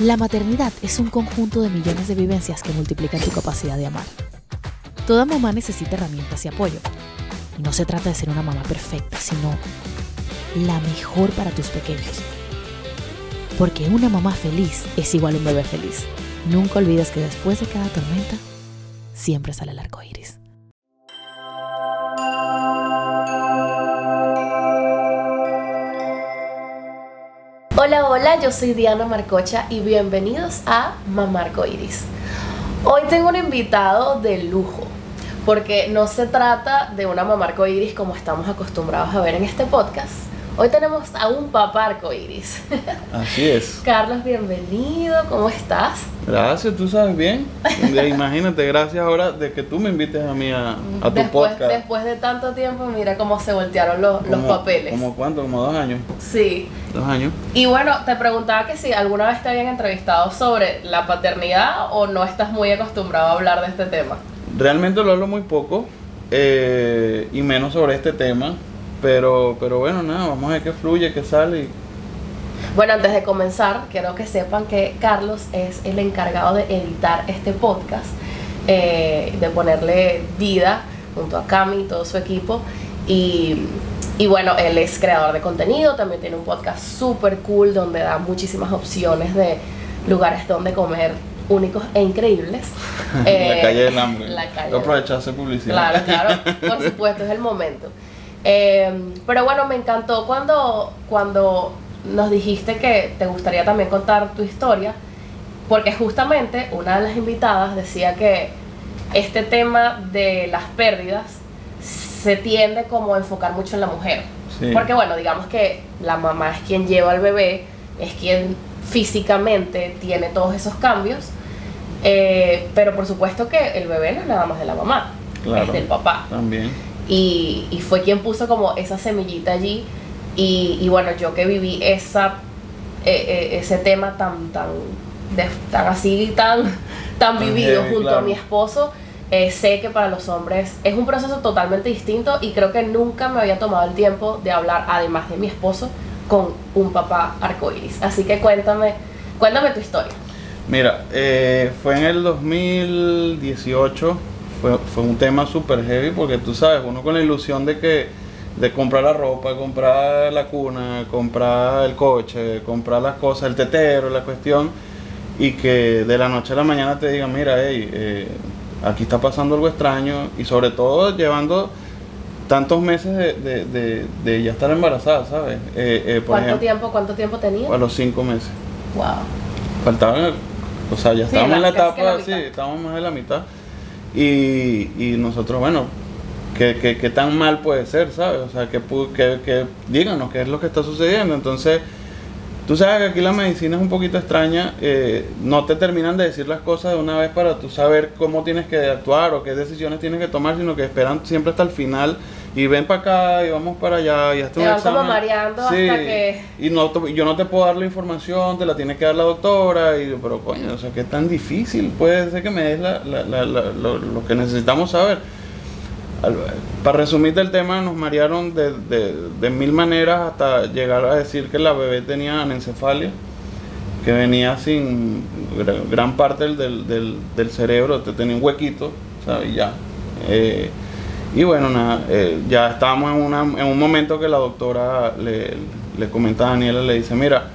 La maternidad es un conjunto de millones de vivencias que multiplican tu capacidad de amar. Toda mamá necesita herramientas y apoyo. No se trata de ser una mamá perfecta, sino la mejor para tus pequeños. Porque una mamá feliz es igual a un bebé feliz. Nunca olvides que después de cada tormenta, siempre sale el arco iris. Hola, hola, yo soy Diana Marcocha y bienvenidos a Mamá Arco Iris. Hoy tengo un invitado de lujo, porque no se trata de una mamá arco iris como estamos acostumbrados a ver en este podcast. Hoy tenemos a un papá arco iris. Así es. Carlos, bienvenido, ¿cómo estás? Gracias, tú sabes bien. Imagínate, gracias ahora de que tú me invites a mí a, a tu después, podcast. Después de tanto tiempo, mira cómo se voltearon los, los papeles. ¿Como cuánto? ¿Como dos años? Sí. Dos años. Y bueno, te preguntaba que si alguna vez te habían entrevistado sobre la paternidad o no estás muy acostumbrado a hablar de este tema. Realmente lo hablo muy poco eh, y menos sobre este tema. Pero, pero bueno, nada, vamos a ver qué fluye, qué sale. y- Bueno, antes de comenzar, quiero que sepan que Carlos es el encargado de editar este podcast, eh, de ponerle vida junto a Cami y todo su equipo. Y, y bueno, él es creador de contenido, también tiene un podcast súper cool donde da muchísimas opciones de lugares donde comer únicos e increíbles. Eh, la calle del hambre. La calle Hay que del- aprovechar hacer publicidad. Claro, claro, por supuesto, es el momento. Eh, pero bueno, me encantó cuando, cuando nos dijiste que te gustaría también contar tu historia, porque justamente una de las invitadas decía que este tema de las pérdidas se tiende como a enfocar mucho en la mujer. Sí. Porque bueno, digamos que la mamá es quien lleva al bebé, es quien físicamente tiene todos esos cambios, eh, pero por supuesto que el bebé no es nada más de la mamá, Claro. es del papá. También. Y, y fue quien puso como esa semillita allí. Y, y bueno, yo que viví esa, eh, eh, ese tema tan, tan, de- tan así, tan, tan vivido junto a mi esposo, eh, sé que para los hombres es un proceso totalmente distinto y creo que nunca me había tomado el tiempo de hablar, además de mi esposo, con un papá arcoíris. Así que cuéntame, cuéntame tu historia. Mira, eh, fue en el 2018, fue, fue un tema súper heavy porque tú sabes, uno con la ilusión de que de comprar la ropa, comprar la cuna, comprar el coche, comprar las cosas, el tetero, la cuestión, y que de la noche a la mañana te digan, mira, hey, eh, aquí está pasando algo extraño, y sobre todo llevando tantos meses de, de, de- de ya estar embarazada, ¿sabes? Eh, eh, por ¿Cuánto ejemplo, tiempo, cuánto tiempo tenía? a los cinco meses. Wow. Faltaban, o sea, ya estábamos en la etapa, sí, estábamos más de la mitad. Y, y nosotros, bueno, ¿qué, qué, qué tan mal puede ser, sabes? O sea, que, que, que díganos qué es lo que está sucediendo. Entonces, tú sabes que aquí la medicina es un poquito extraña, eh, no te terminan de decir las cosas de una vez para tú saber cómo tienes que actuar o qué decisiones tienes que tomar, sino que esperan siempre hasta el final y ven para acá y vamos para allá y hazte Te un van como examen. mareando hasta que- Y no, te- yo no te puedo dar la información, te la tiene que dar la doctora. Y yo, pero coño, o sea, que tan difícil puede ser que me des la- la- la- la- lo, lo que necesitamos saber. Al- para resumirte el tema, nos marearon de, de- de mil maneras hasta llegar a decir que la bebé tenía anencefalia, que venía sin gra- gran parte del, del, del- del cerebro, te tenía un huequito, ¿sabes? Y ya. Eh, y bueno, nada, eh, ya estábamos en, una, en un momento que la doctora le, le comenta a Daniela, le dice, mira,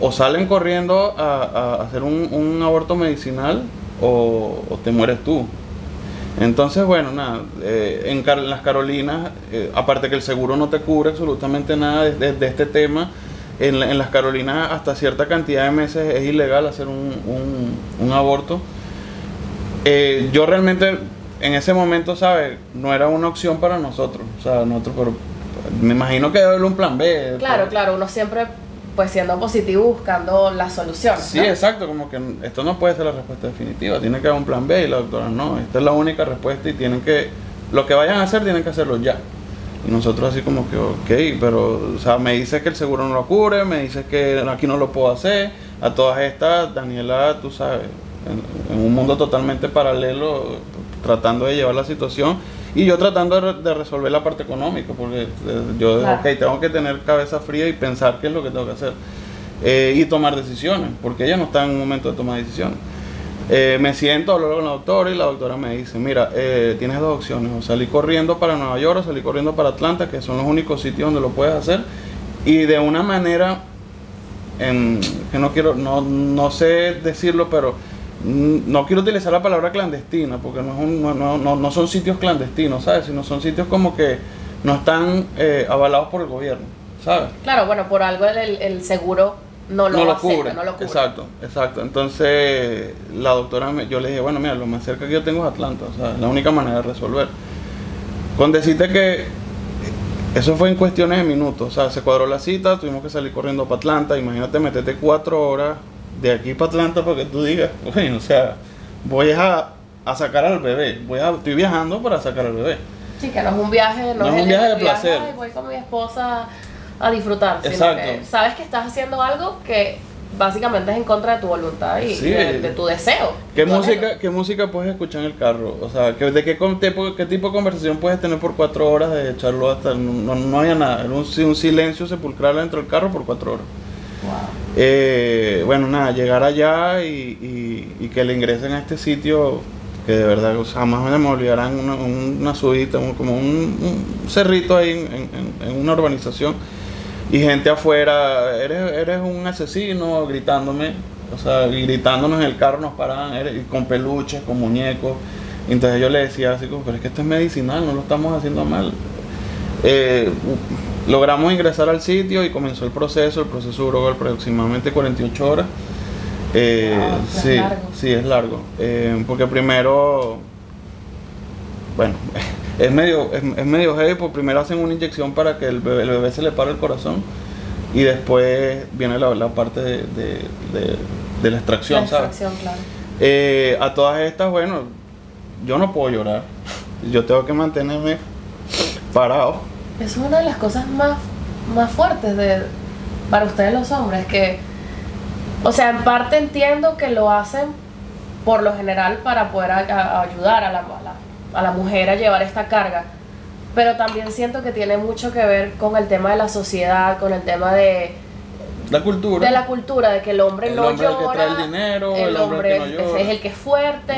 o salen corriendo a, hacer un, un aborto medicinal o, te mueres tú. Entonces, bueno, nada, eh, en, las Carolinas, eh, aparte que el seguro no te cubre absolutamente nada de, de- este tema, en, en las Carolinas hasta cierta cantidad de meses es ilegal hacer un, un- aborto. Yo realmente en ese momento, ¿sabes? No era una opción para nosotros. O sea, nosotros, pero me imagino que debe haber un plan B. Claro, claro, uno siempre pues siendo positivo buscando la solución. Sí, ¿no? exacto, como que esto no puede ser la respuesta definitiva, tiene que haber un plan B y la doctora no, esta es la única respuesta y tienen que, lo que vayan a hacer tienen que hacerlo ya. Y nosotros así como que, ok, pero, o sea, me dice que el seguro no lo cubre, me dice que aquí no lo puedo hacer, a todas estas, Daniela, tú sabes, en, en un mundo totalmente paralelo, tratando de llevar la situación y yo tratando de, re- de resolver la parte económica, porque eh, yo, Claro. ok, tengo que tener cabeza fría y pensar qué es lo que tengo que hacer. eh, y tomar decisiones, porque ella no está en un momento de tomar decisiones. Eh, me siento, hablo con la doctora y la doctora me dice, mira, eh, tienes dos opciones, o salir corriendo para Nueva York o salir corriendo para Atlanta, que son los únicos sitios donde lo puedes hacer, y de una manera, en, que no quiero, no, no sé decirlo, pero no quiero utilizar la palabra clandestina, porque no, es un- no, no- no- son sitios clandestinos, ¿sabes? Sino son sitios como que no están eh, avalados por el gobierno, ¿sabes? Claro, bueno, por algo el, seguro no lo, no lo acepta, cubre. no lo cubre. Exacto, exacto. Entonces, la doctora, me- yo le dije, bueno, mira, lo más cerca que yo tengo es Atlanta, o sea, es la única manera de resolver. Con decirte que eso fue en cuestiones de minutos, o sea, se cuadró la cita, tuvimos que salir corriendo para Atlanta, imagínate meterte cuatro horas de aquí para Atlanta para que tú digas, bueno, o sea, voy a, a sacar al bebé, voy a, estoy viajando para sacar al bebé. Sí, que no es un viaje, no, No es un viaje de placer. "Ay, voy con mi esposa a disfrutar, sino Exacto. que sabes que estás haciendo algo que básicamente es en contra de tu voluntad y, Sí. de, de tu deseo. ¿Qué tu música, anhelo. ¿Qué música puedes escuchar en el carro? O sea, ¿qué, ¿de qué, con- tipo, qué tipo de conversación puedes tener por cuatro horas de echarlo hasta... No, no, no había nada, era un, un silencio sepulcral dentro del carro por cuatro horas. Wow. Eh, bueno, nada, llegar allá y, que le ingresen a este sitio que de verdad jamás me olvidarán una, una subida, como un, cerrito ahí en, una urbanización y gente afuera, eres, eres un asesino gritándome, o sea, gritándonos en el carro nos paraban, eres- con peluches, con muñecos. Entonces yo le decía así como, pero es que esto es medicinal, no lo estamos haciendo mal. Eh, logramos ingresar al sitio y comenzó el proceso. El proceso duró aproximadamente 48 horas. Eh, es sí, largo. sí, es largo. Eh, porque primero, bueno, es medio, es, es medio heavy, porque primero hacen una inyección para que el bebé, el bebé se le pare el corazón y después viene la, la parte de, de- de- de la extracción, La ¿sabes? extracción, claro. Eh, a todas estas, bueno, yo no puedo llorar. Yo tengo que mantenerme parado. Eso es una de las cosas más, más fuertes de, para ustedes los hombres, que, o sea, en parte entiendo que lo hacen por lo general para poder a- a- ayudar a la, a, la, a la mujer a llevar esta carga, pero también siento que tiene mucho que ver con el tema de la sociedad, con el tema de, La cultura. de la cultura, de que el hombre El no hombre es el que llora, trae el dinero, el hombre el que no es- llora. es el que es fuerte,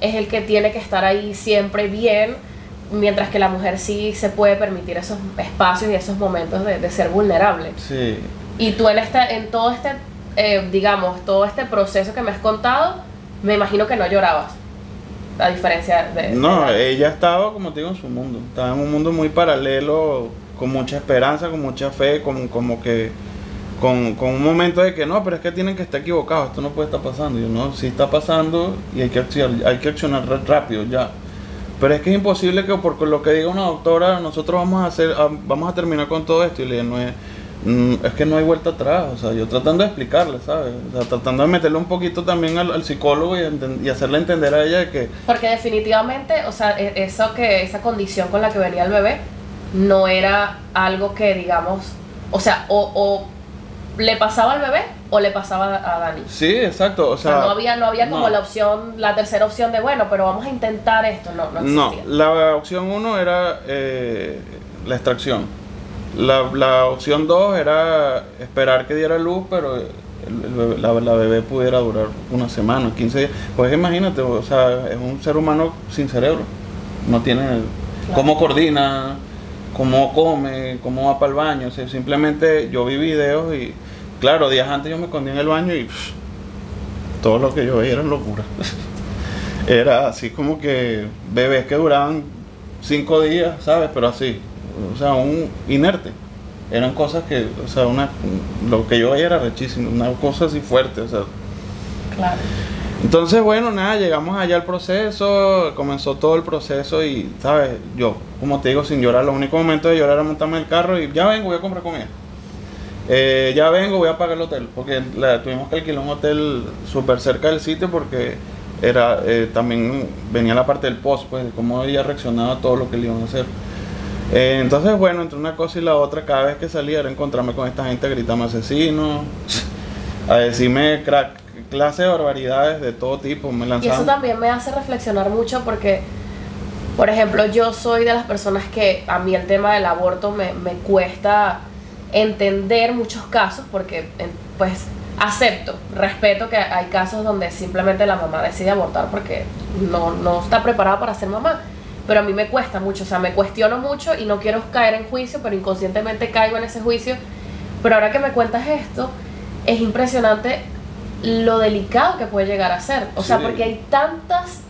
es el que tiene que estar ahí siempre bien, mientras que la mujer sí se puede permitir esos espacios y esos momentos de, de ser vulnerable. Sí. Y tú en, esta, en todo este, eh, digamos, todo este proceso que me has contado, me imagino que no llorabas, a diferencia de... No, de- ella estaba, como te digo, en su mundo. Estaba en un mundo muy paralelo, con mucha esperanza, con mucha fe, con, como que. Con, con un momento de que no, pero es que tienen que estar equivocados, esto no puede estar pasando. Y yo, no, sí está pasando y hay que accionar, hay que accionar rápido ya. Pero es que es imposible que por lo que diga una doctora, nosotros vamos a hacer, a- vamos a terminar con todo esto. Y le no es, mm, es que no hay vuelta atrás. O sea, yo tratando de explicarle, ¿sabes? O sea, tratando de meterle un poquito también al, psicólogo y, hacerle entender a ella que Porque definitivamente, o sea, e- eso que, esa condición con la que venía el bebé, no era algo que, digamos, o sea, o, o le pasaba al bebé o le pasaba a Dani. Sí, exacto. O O sea, no había, no había como no. la opción, la tercera opción de, bueno, pero vamos a intentar esto, no, no No, existía. la opción uno era eh, la extracción. La, la opción dos era esperar que diera luz, pero el- el bebé- la, la bebé pudiera durar una semana, 15 días. Pues imagínate, o sea, es un ser humano sin cerebro. No tiene cómo coordina, cómo come, cómo va para el baño. O sea, simplemente yo vi videos y, claro, días antes yo me escondí en el baño y pff, todo lo que yo veía era locura. Era así como que bebés que duraban cinco días, ¿sabes? Pero así, o sea, un inerte. Eran cosas que, o sea, una, lo que yo veía era rechísimo, una cosa así fuerte, o sea. Claro. Entonces, bueno, nada, llegamos allá al proceso, comenzó todo el proceso y, ¿sabes? Yo, como te digo, sin llorar, lo único momento de llorar era montarme en el carro y ya vengo, voy a comprar comida. Eh, ya vengo, voy a pagar el hotel, porque la- tuvimos que alquilar un hotel súper cerca del sitio porque era eh, también venía la parte del post, pues, de cómo había reaccionado a todo lo que le iban a hacer. Eh, entonces, bueno, entre una cosa y la otra, cada vez que salía era encontrarme con esta gente a gritarme asesino, a decirme crack, clase de barbaridades de todo tipo, me Y eso también me hace reflexionar mucho porque, por ejemplo, yo soy de las personas que a mí el tema del aborto me, me cuesta entender muchos casos, porque pues acepto, respeto que hay casos donde simplemente la mamá decide abortar porque no, no está preparada para ser mamá. Pero a mí me cuesta mucho, o sea, me cuestiono mucho y no quiero caer en juicio, pero inconscientemente caigo en ese juicio. Pero ahora que me cuentas esto, es impresionante lo delicado que puede llegar a ser. O sea, Sí. porque hay tantas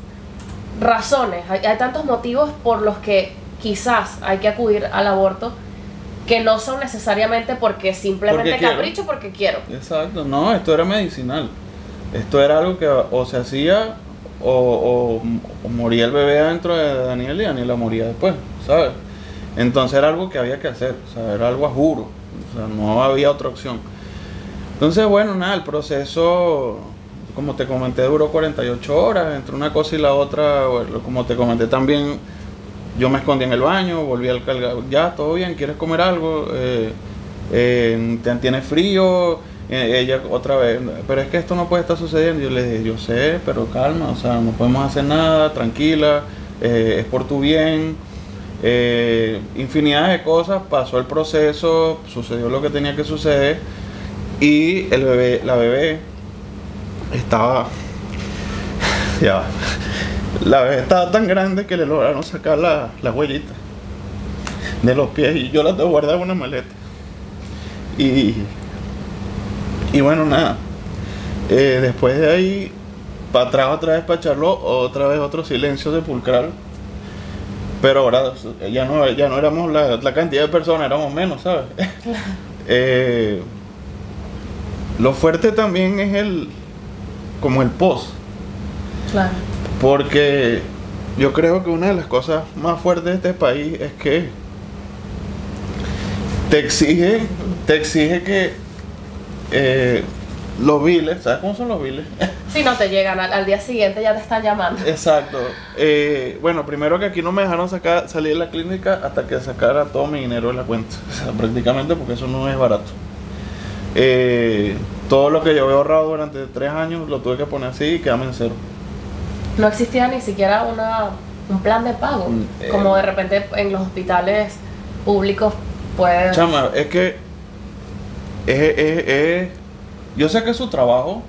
razones, hay, hay tantos motivos por los que quizás hay que acudir al aborto que no son necesariamente porque simplemente Porque capricho, porque quiero. Exacto, no, esto era medicinal. Esto era algo que o se hacía o, o- o moría el bebé adentro de Daniel y Daniela moría después, ¿sabes? Entonces era algo que había que hacer, o sea, era algo a juro, o sea, no había otra opción. Entonces, bueno, nada, el proceso, como te comenté, duró 48 horas, entre una cosa y la otra, bueno, como te comenté también, yo me escondí en el baño, volví al cargador, ya, todo bien, ¿quieres comer algo? Eh, eh, ¿te- ¿Tienes frío? Eh, ella otra vez, pero es que esto no puede estar sucediendo. Yo le dije, yo sé, pero calma, o sea, no podemos hacer nada, tranquila, eh, es por tu bien. Eh, infinidad de cosas, pasó el proceso, sucedió lo que tenía que suceder y el bebé, la bebé estaba, ya. La bebé estaba tan grande que le lograron sacar la, la huellita de los pies y yo la tengo guardada en una maleta. Y, y bueno, nada. Eh, después de ahí, para atrás otra vez para echarlo, otra vez otro silencio sepulcral. Pero ahora ya no, ya no éramos la, la cantidad de personas, éramos menos, ¿sabes? Eh, lo fuerte también es el, como el post. Claro. Porque yo creo que una de las cosas más fuertes de este país es que te exige, te exige que eh, los biles, ¿sabes cómo son los biles? Si no te llegan al, al día siguiente ya te están llamando. Exacto. Eh, bueno, primero que aquí no me dejaron sacar, salir de la clínica hasta que sacara todo mi dinero de la cuenta. O sea, prácticamente porque eso no es barato. Eh, todo lo que yo había ahorrado durante tres años lo tuve que poner así y quedarme en cero. No existía ni siquiera una, un plan de pago. Mm, eh. Como de repente en los hospitales públicos puedes... Chama, es que es, es- es- yo sé que es su trabajo,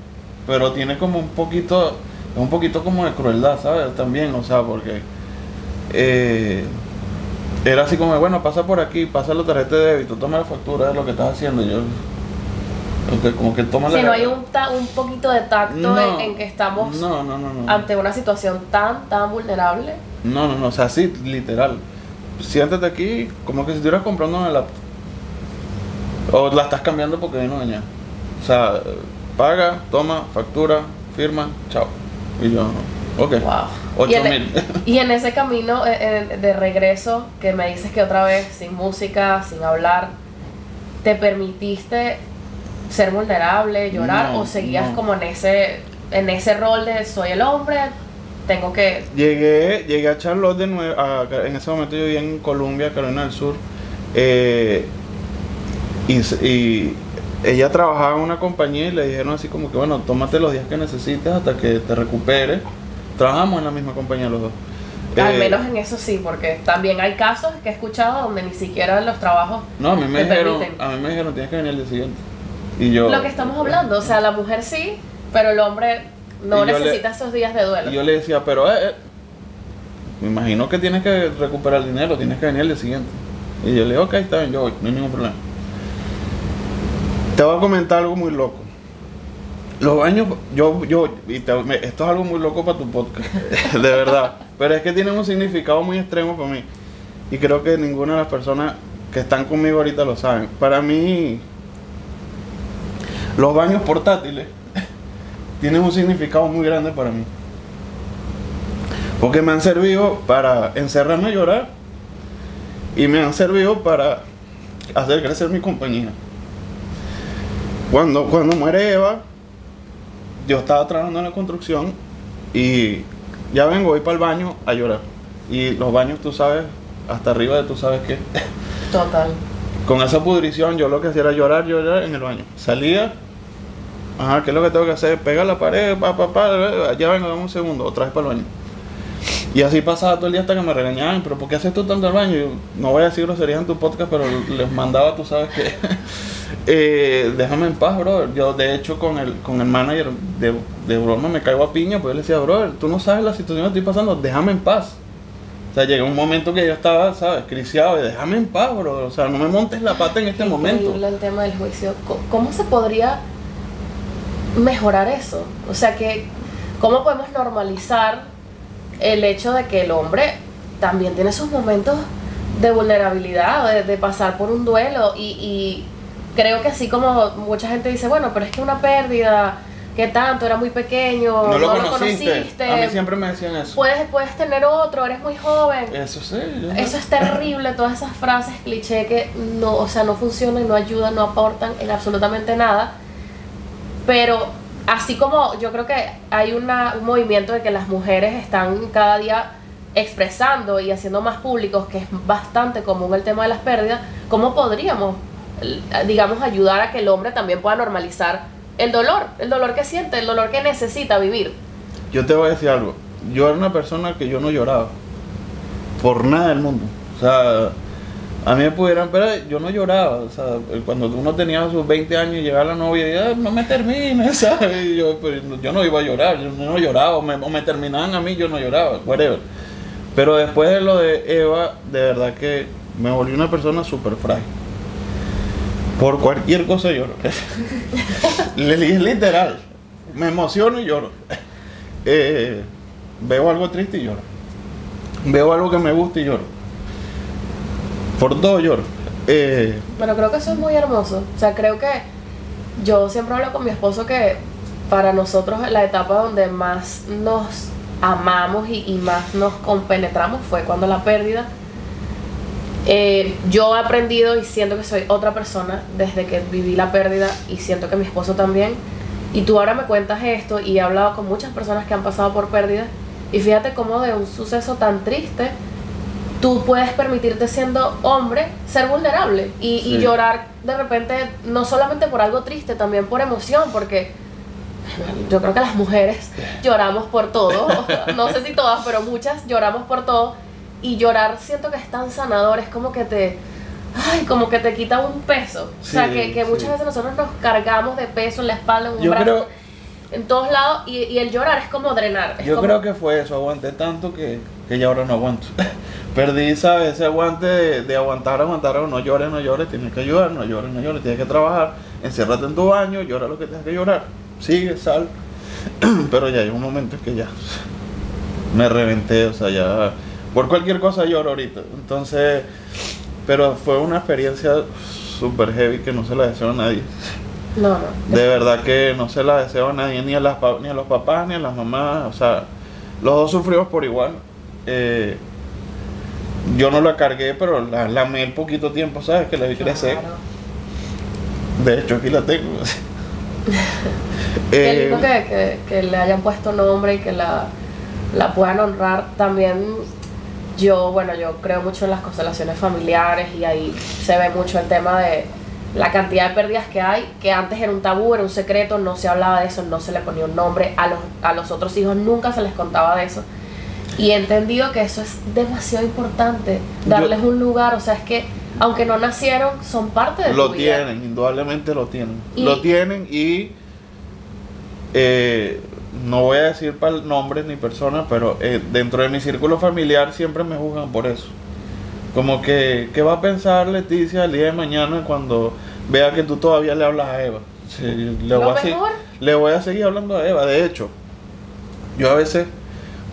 pero tiene como un poquito, es un poquito como de crueldad, ¿sabes? También, o sea, porque eh, era así como, bueno, pasa por aquí, pasa la tarjeta de débito, toma la factura de lo que estás haciendo. y Yo, como que toma Si la. no hay un, ta- un poquito de tacto No, en, en que estamos No, no, no, no. ante una situación tan, tan vulnerable. No, no, no, o sea, sí, literal. Siéntate aquí como que si estuvieras comprando una laptop. O la estás cambiando porque vino dañada. O sea, paga, toma, factura, firma, chao. Y yo, ok. Wow. y, Ocho en, mil. y en ese camino eh, eh, de regreso, que me dices que otra vez, sin música, sin hablar, ¿te permitiste ser vulnerable, llorar? No, ¿O seguías no. como en ese, en ese rol de soy el hombre, tengo que... Llegué, llegué a Charlotte de nuevo. a- en ese momento yo vivía en Columbia, Carolina del Sur. eh, y, y ella trabajaba en una compañía y le dijeron así como que, bueno, tómate los días que necesites hasta que te recuperes. Trabajamos en la misma compañía los dos. Al Eh, menos en eso sí, porque también hay casos que he escuchado donde ni siquiera los trabajos... No, a mí me dijeron, permiten. a mí me dijeron, tienes que venir el día siguiente. Y yo... Lo que estamos hablando, o sea, la mujer sí, pero el hombre no le- necesita esos días de duelo. Y yo le decía, pero eh, eh, me imagino que tienes que recuperar el dinero, tienes que venir el día siguiente. Y yo le dije, ok, está bien, yo voy, no hay ningún problema. Te voy a comentar algo muy loco. Los baños, yo, yo, y te- me- esto es algo muy loco para tu podcast, de verdad. Pero es que tienen un significado muy extremo para mí. Y creo que ninguna de las personas que están conmigo ahorita lo saben. Para mí, los baños portátiles tienen un significado muy grande para mí. Porque me han servido para encerrarme a llorar y me han servido para hacer crecer mi compañía. Cuando, cuando muere Eva, yo estaba trabajando en la construcción y ya vengo, voy para el baño a llorar. Y los baños, tú sabes, hasta arriba de tú sabes que Total. Con esa pudrición yo lo que hacía era llorar, llorar en el baño. Salía, ajá, ¿qué es lo que tengo que hacer? Pega la pared, pa, pa, pa, ya vengo, dame un segundo, otra vez para el baño. Y así pasaba todo el día hasta que me regañaban, pero ¿por qué haces tú tanto al baño? Yo, no voy a decir groserías en tu podcast, pero les mandaba, tú sabes que, eh, déjame en paz, bro. Yo, de hecho, con el, con el manager de, de broma me caigo a piña, pues yo le decía, bro, tú no sabes la situación que estoy pasando, déjame en paz. O sea, llegó un momento que yo estaba, ¿sabes? Criciado y déjame en paz, bro. O sea, no me montes la pata en este momento. El tema del juicio. ¿Cómo se podría mejorar eso? O sea, que ¿cómo podemos normalizar el hecho de que el hombre también tiene sus momentos de vulnerabilidad, de, de pasar por un duelo? Y, y creo que así como mucha gente dice, bueno, pero es que una pérdida, ¿qué tanto? Era muy pequeño, No lo no conociste. A mí siempre me decían eso. puedes, puedes tener otro, eres muy joven. Eso sí. yo- Eso es terrible, todas esas frases cliché que no, o sea, no funcionan, no ayudan, no aportan en absolutamente nada. Pero así como yo creo que hay una, un movimiento de que las mujeres están cada día expresando y haciendo más públicos, que es bastante común el tema de las pérdidas, ¿cómo podríamos, digamos, ayudar a que el hombre también pueda normalizar el dolor, el dolor que siente, el dolor que necesita vivir? Yo te voy a decir algo. Yo era una persona que yo no lloraba. Por nada del mundo. O sea, a mí me pudieran, pero yo no lloraba. O sea, cuando uno tenía sus 20 años y llegaba la novia y "Ah, no me termines, ¿sabes? Yo, pues, yo no iba a llorar, yo no lloraba. O me, o me terminaban a mí, yo no lloraba, whatever. Pero después de lo de Eva, de verdad que me volví una persona súper frágil. Por cualquier cosa lloro. Es literal. Me emociono y lloro. Eh, veo algo triste y lloro. Veo algo que me gusta y lloro. Por todo lloro. Eh, Bueno, creo que eso es muy hermoso. O sea, creo que yo siempre hablo con mi esposo que para nosotros la etapa donde más nos amamos y, y más nos compenetramos fue cuando la pérdida. Eh, yo he aprendido y siento que soy otra persona desde que viví la pérdida y siento que mi esposo también. Y tú ahora me cuentas esto y he hablado con muchas personas que han pasado por pérdida y fíjate cómo de un suceso tan triste tú puedes permitirte siendo hombre ser vulnerable y, y Sí. llorar de repente no solamente por algo triste, también por emoción, porque yo creo que las mujeres lloramos por todo, no sé si todas, pero muchas lloramos por todo y llorar siento que es tan sanador, es como que te, ay, como que te quita un peso, o sea, que, que muchas sí. veces nosotros nos cargamos de peso en la espalda, en un yo brazo, creo, en todos lados y, y el llorar es como drenar. es yo como- creo que fue eso. Aguanté tanto que, que ya ahora no aguanto. Perdí, ¿sabes? Ese aguante de, de aguantar, aguantar, no llores, no llores, tienes que ayudar, no llores, no llores, tienes que trabajar, enciérrate en tu baño, llora lo que tengas que llorar, sigue, sal. Pero ya hay un momento en que ya me reventé, o sea, ya por cualquier cosa lloro ahorita. Entonces, pero fue una experiencia súper heavy que no se la deseo a nadie. No, no. De verdad que no se la deseo a nadie, ni a, las, ni a los papás, ni a las mamás. O sea, los dos sufrimos por igual. Eh, yo no la cargué, pero la, la amé el poquito tiempo, ¿sabes? Que la vi crecer. De hecho, aquí la tengo. Qué Eh, lindo que, que- que le hayan puesto nombre y que la, la puedan honrar. También yo, bueno, yo creo mucho en las constelaciones familiares y ahí se ve mucho el tema de la cantidad de pérdidas que hay, que antes era un tabú, era un secreto, no se hablaba de eso, no se le ponía un nombre, a los, a los otros hijos nunca se les contaba de eso. Y he entendido que eso es demasiado importante, darles un lugar, o sea, es que aunque no nacieron, son parte de lo vida. tienen, indudablemente lo tienen. Y- Lo tienen y eh, no voy a decir pal- nombres ni personas, pero eh, dentro de mi círculo familiar siempre me juzgan por eso. Como que, ¿qué va a pensar Leticia el día de mañana cuando vea que tú todavía le hablas a Eva? Sí, le, voy a, mejor. le voy a seguir hablando a Eva. De hecho, yo a veces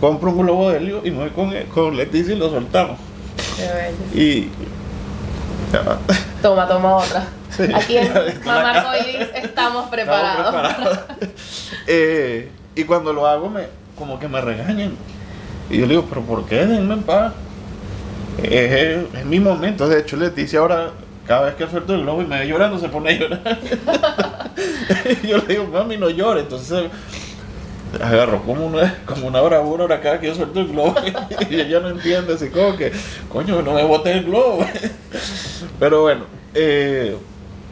compro un globo de helio y me voy con, con Leticia y lo soltamos. Qué bello. Y... Toma, toma otra. Sí. Aquí en Mamá cara. Arcoiris estamos Estamos preparados. preparados. Eh, y cuando lo hago, me, como que me regañan. Y yo le digo, ¿pero por qué? Denme en paz. Es, es mi momento. De hecho, Leticia ahora, cada vez que suelto el globo y me ve llorando, se pone a llorar. Yo le digo, mami, no llores. Entonces agarró como una, como una bravura ahora cada que yo suelto el globo. Y ella no entiende, así como que, coño, no me botes el globo. Pero bueno, eh,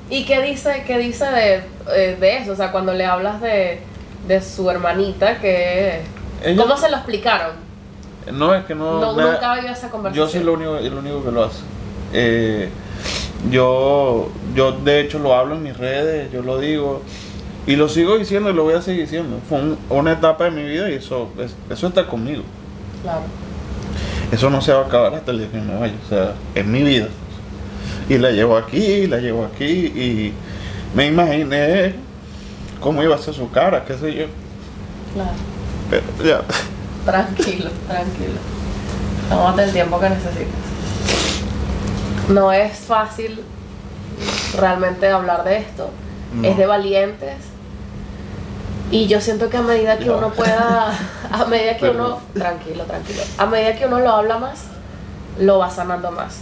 ¿Y qué dice, qué dice de, eh, de eso? O sea, cuando le hablas de, de su hermanita, que Ella- ¿cómo se lo explicaron? No, es que no. No, nunca ha habido esa yo conversación. soy lo único, el único que lo hace. Eh, yo, yo de hecho lo hablo en mis redes, yo lo digo y lo sigo diciendo y lo voy a seguir diciendo. Fue un- una etapa de mi vida y eso, es- eso está conmigo. Claro. Eso no se va a acabar hasta el día que me vaya. O sea, es mi vida. Y la llevo aquí, la llevo aquí y me imaginé cómo iba a ser su cara, qué sé yo. Claro. Pero ya. Tranquilo, tranquilo. Tómate el tiempo que necesites. No es fácil realmente hablar de esto. No. Es de valientes. Y yo siento que a medida que uno pueda, a medida que Perdón. uno, tranquilo, tranquilo, a medida que uno lo habla más, lo va sanando más.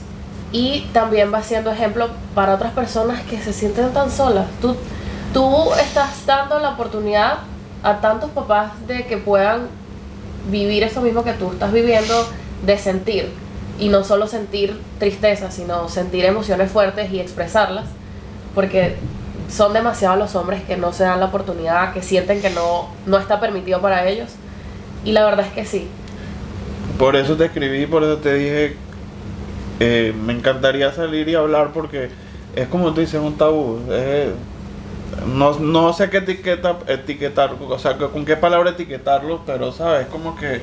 Y también va siendo ejemplo para otras personas que se sienten tan solas. Tú, tú estás dando la oportunidad a tantos papás de que puedan vivir eso mismo que tú estás viviendo, de sentir. Y no solo sentir tristeza, sino sentir emociones fuertes y expresarlas. Porque son demasiados los hombres que no se dan la oportunidad, que sienten que no, no está permitido para ellos. Y la verdad es que sí. Por eso te escribí, por eso te dije, eh, me encantaría salir y hablar porque es como tú dices, un tabú. es- no, no sé qué etiqueta, etiquetar, o sea, que- con qué palabra etiquetarlo, pero sabes, como que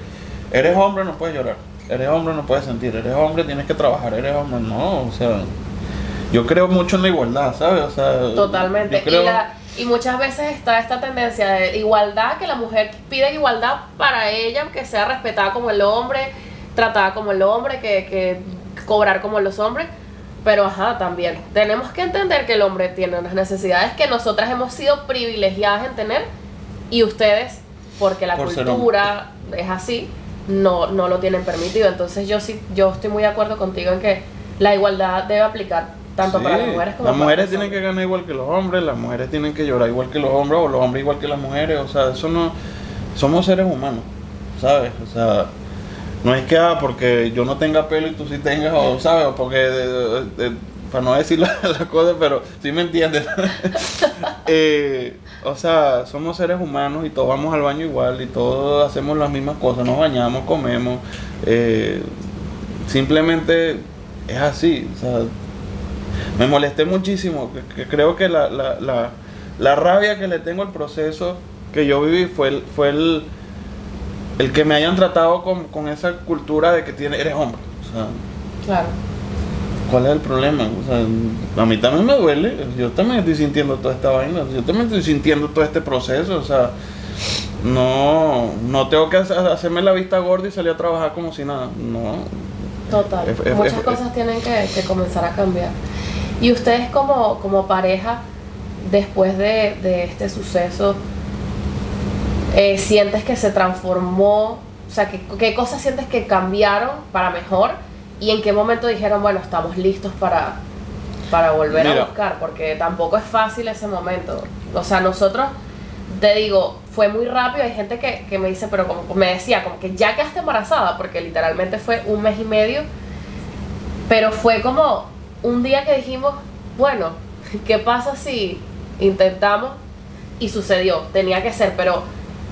eres hombre, no puedes llorar, eres hombre, no puedes sentir, eres hombre, tienes que trabajar, eres hombre, no, o sea, yo creo mucho en la igualdad, ¿sabes? O sea, Totalmente. creo- Y, la- y muchas veces está esta tendencia de igualdad, que la mujer pide igualdad para ella, que sea respetada como el hombre, tratada como el hombre, que, que cobrar como los hombres. Pero ajá, también tenemos que entender que el hombre tiene unas necesidades que nosotras hemos sido privilegiadas en tener y ustedes, porque la Por cultura es así, no, no lo tienen permitido. Entonces yo sí, yo estoy muy de acuerdo contigo en que la igualdad debe aplicar tanto Sí, para las mujeres como las para mujeres tienen que ganar igual que los hombres, las mujeres tienen que llorar igual que los hombres o los hombres igual que las mujeres, o sea, eso no somos seres humanos, ¿sabes? O sea, no es que ah, porque yo no tenga pelo y tú sí tengas o sabes, porque de- de- de- para no decir las cosas, pero sí me entiendes. Eh, o sea, somos seres humanos y todos vamos al baño igual y todos hacemos las mismas cosas, nos bañamos, comemos, eh, simplemente es así, o sea, me molesté muchísimo. que- creo que la, la, la, la rabia que le tengo al proceso que yo viví fue fue el, el que me hayan tratado con, con esa cultura de que tiene, eres hombre. O sea, Claro. ¿cuál es el problema? O sea, a mí también me duele. Yo también estoy sintiendo toda esta vaina. Yo también estoy sintiendo todo este proceso. O sea, no, no tengo que hacer- hacerme la vista gorda y salir a trabajar como si nada. No, Total. Es- es- Muchas es- cosas tienen que, que comenzar a cambiar. Y ustedes como, como pareja, después de, de este suceso, eh, ¿sientes que se transformó? O sea, ¿qué, ¿qué cosas sientes que cambiaron para mejor? ¿Y en qué momento dijeron, bueno, estamos listos para, para volver Mira. a buscar? Porque tampoco es fácil ese momento. O sea, nosotros, te digo, fue muy rápido. Hay gente que, que me dice, pero como me decía, como que ya quedaste embarazada, porque literalmente fue un mes y medio. Pero fue como un día que dijimos, bueno, ¿qué pasa si intentamos? Y sucedió, tenía que ser, pero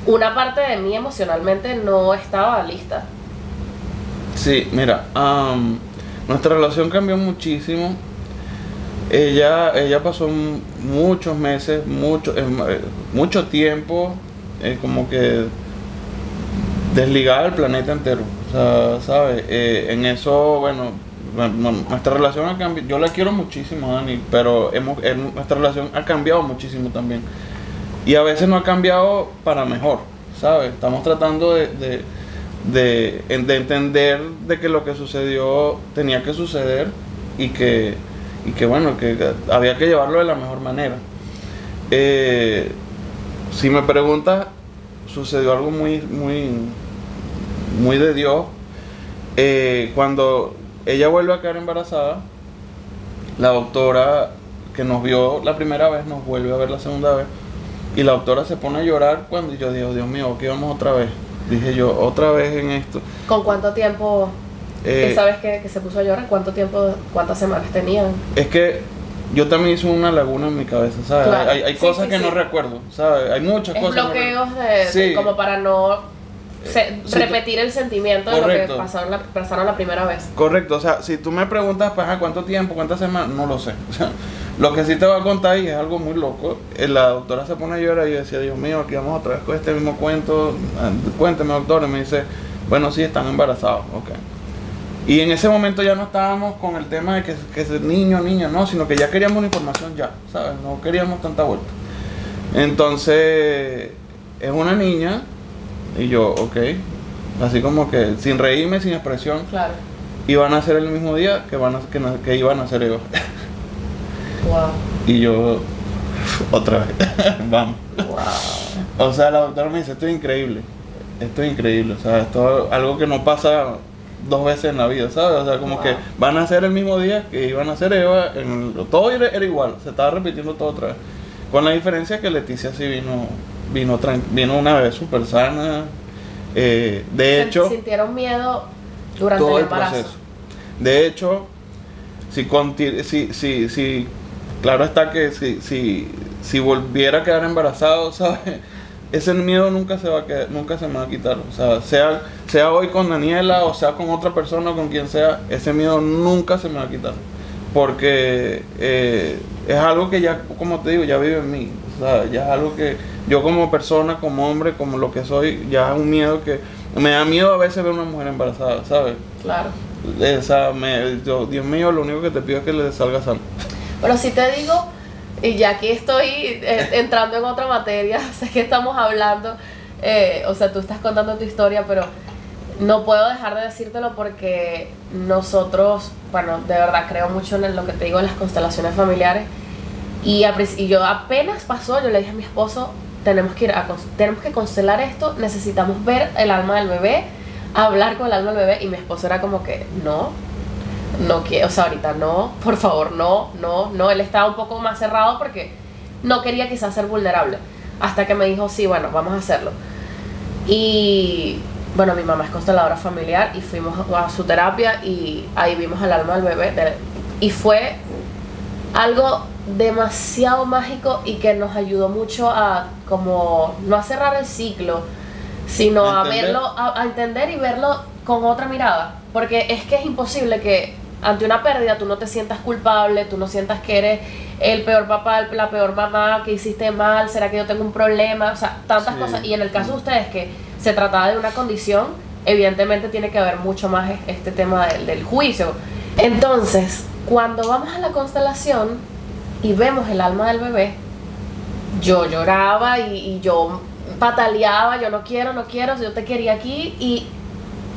una parte de mí emocionalmente no estaba lista. Sí, mira, am, nuestra relación cambió muchísimo. Ella, ella pasó muchos meses, mucho, ma- eh, mucho tiempo, eh, como que desligada del planeta entero. O sea, ¿sabes? Eh, en eso, bueno, nu- nu- nuestra relación ha cambiado. Yo la quiero muchísimo, Dani, pero hemos, eh, nuestra relación ha cambiado muchísimo también. Y a veces no ha cambiado para mejor, ¿sabes? Estamos tratando de, de, de, en- de entender de que lo que sucedió tenía que suceder y que, y que bueno, que había que llevarlo de la mejor manera. Eh, si me preguntas, sucedió algo muy, muy, muy de Dios. Eh, cuando ella vuelve a quedar embarazada, la doctora que nos vio la primera vez nos vuelve a ver la segunda vez. Y la doctora se pone a llorar cuando yo digo, Dios mío, aquí vamos otra vez. Dije yo, otra vez en esto. ¿Con cuánto tiempo, Eh, esa vez que, que se puso a llorar, cuánto tiempo, cuántas semanas tenían? Es que yo también hice una laguna en mi cabeza, ¿sabes? Claro. Hay, hay Sí, cosas sí, que sí. no recuerdo, ¿sabes? Hay muchas Es cosas. que no bloqueos de, de- como para no se- Sí, repetir el sentimiento de lo que Correcto. pasaron la, pasaron la primera vez. Correcto, o sea, si tú me preguntas, pues, ¿a cuánto tiempo, cuántas semanas? No lo sé. O sea, lo que sí te voy a contar y es algo muy loco. eh, La doctora se pone a llorar y yo decía, Dios mío, aquí vamos otra vez con este mismo cuento. Ah, Cuénteme, doctor. Y me dice, bueno, sí, están embarazados. Ok. Y en ese momento ya no estábamos con el tema de que, que es niño, niña, no, sino que ya queríamos la información ya, ¿sabes? No queríamos tanta vuelta. Entonces, es una niña y yo, ok. Así como que sin reírme, sin expresión Claro. iban a ser el mismo día que van a, que, que iban a ser Eva. Wow. y yo, otra vez, vamos. Wow. O sea, la doctora me dice, esto es increíble. Esto es increíble. O sea, esto es algo que no pasa dos veces en la vida, ¿sabes? O sea, como Wow. que van a ser el mismo día que iban a ser Eva. En, todo era, era igual. Se estaba repitiendo todo otra vez. Con la diferencia que Leticia sí vino, vino, vino una bebé súper sana. Eh, de hecho... Sintieron miedo durante todo el embarazo. proceso. De hecho, si, si, si, si claro está que si, si, si volviera a quedar embarazado, ¿sabes? Ese miedo nunca se va a quedar- nunca se me va a quitar. O sea, sea, sea hoy con Daniela o sea con otra persona o con quien sea, ese miedo nunca se me va a quitar. Porque eh, es algo que ya, como te digo, ya vive en mí. O sea, ya es algo que yo como persona, como hombre, como lo que soy, ya es un miedo que me da miedo a veces ver una mujer embarazada, ¿sabes? Claro. Esa, me, yo, Dios mío, lo único que te pido es que le salga sano. Pero si te digo, y ya aquí estoy eh, entrando en otra materia, sé que estamos hablando, eh, o sea, tú estás contando tu historia, pero no puedo dejar de decírtelo porque nosotros, bueno, de verdad creo mucho en lo que te digo, en las constelaciones familiares. Y, yo apenas pasó, yo le dije a mi esposo, tenemos que ir a tenemos que constelar esto, necesitamos ver el alma del bebé, hablar con el alma del bebé, y mi esposo era como que, no, no quiero, o sea, ahorita no, por favor, no, no, no. Él estaba un poco más cerrado porque no quería quizás ser vulnerable. Hasta que me dijo, sí, bueno, vamos a hacerlo. Y bueno, mi mamá es consteladora familiar y fuimos a su terapia y ahí vimos el alma del bebé. de- y fue algo demasiado mágico y que nos ayudó mucho a como no a cerrar el ciclo, sino A verlo, a, a entender y verlo con otra mirada. Porque es que es imposible que ante una pérdida tú no te sientas culpable, tú no sientas que eres el peor papá, la peor mamá, que hiciste mal, será que yo tengo un problema, o sea, tantas Sí. cosas. Y en el caso de ustedes que se trataba de una condición, evidentemente tiene que haber mucho más es- este tema del, del juicio. Entonces, cuando vamos a la constelación y vemos el alma del bebé, yo lloraba y, y yo pataleaba, yo no quiero, no quiero, yo te quería aquí y,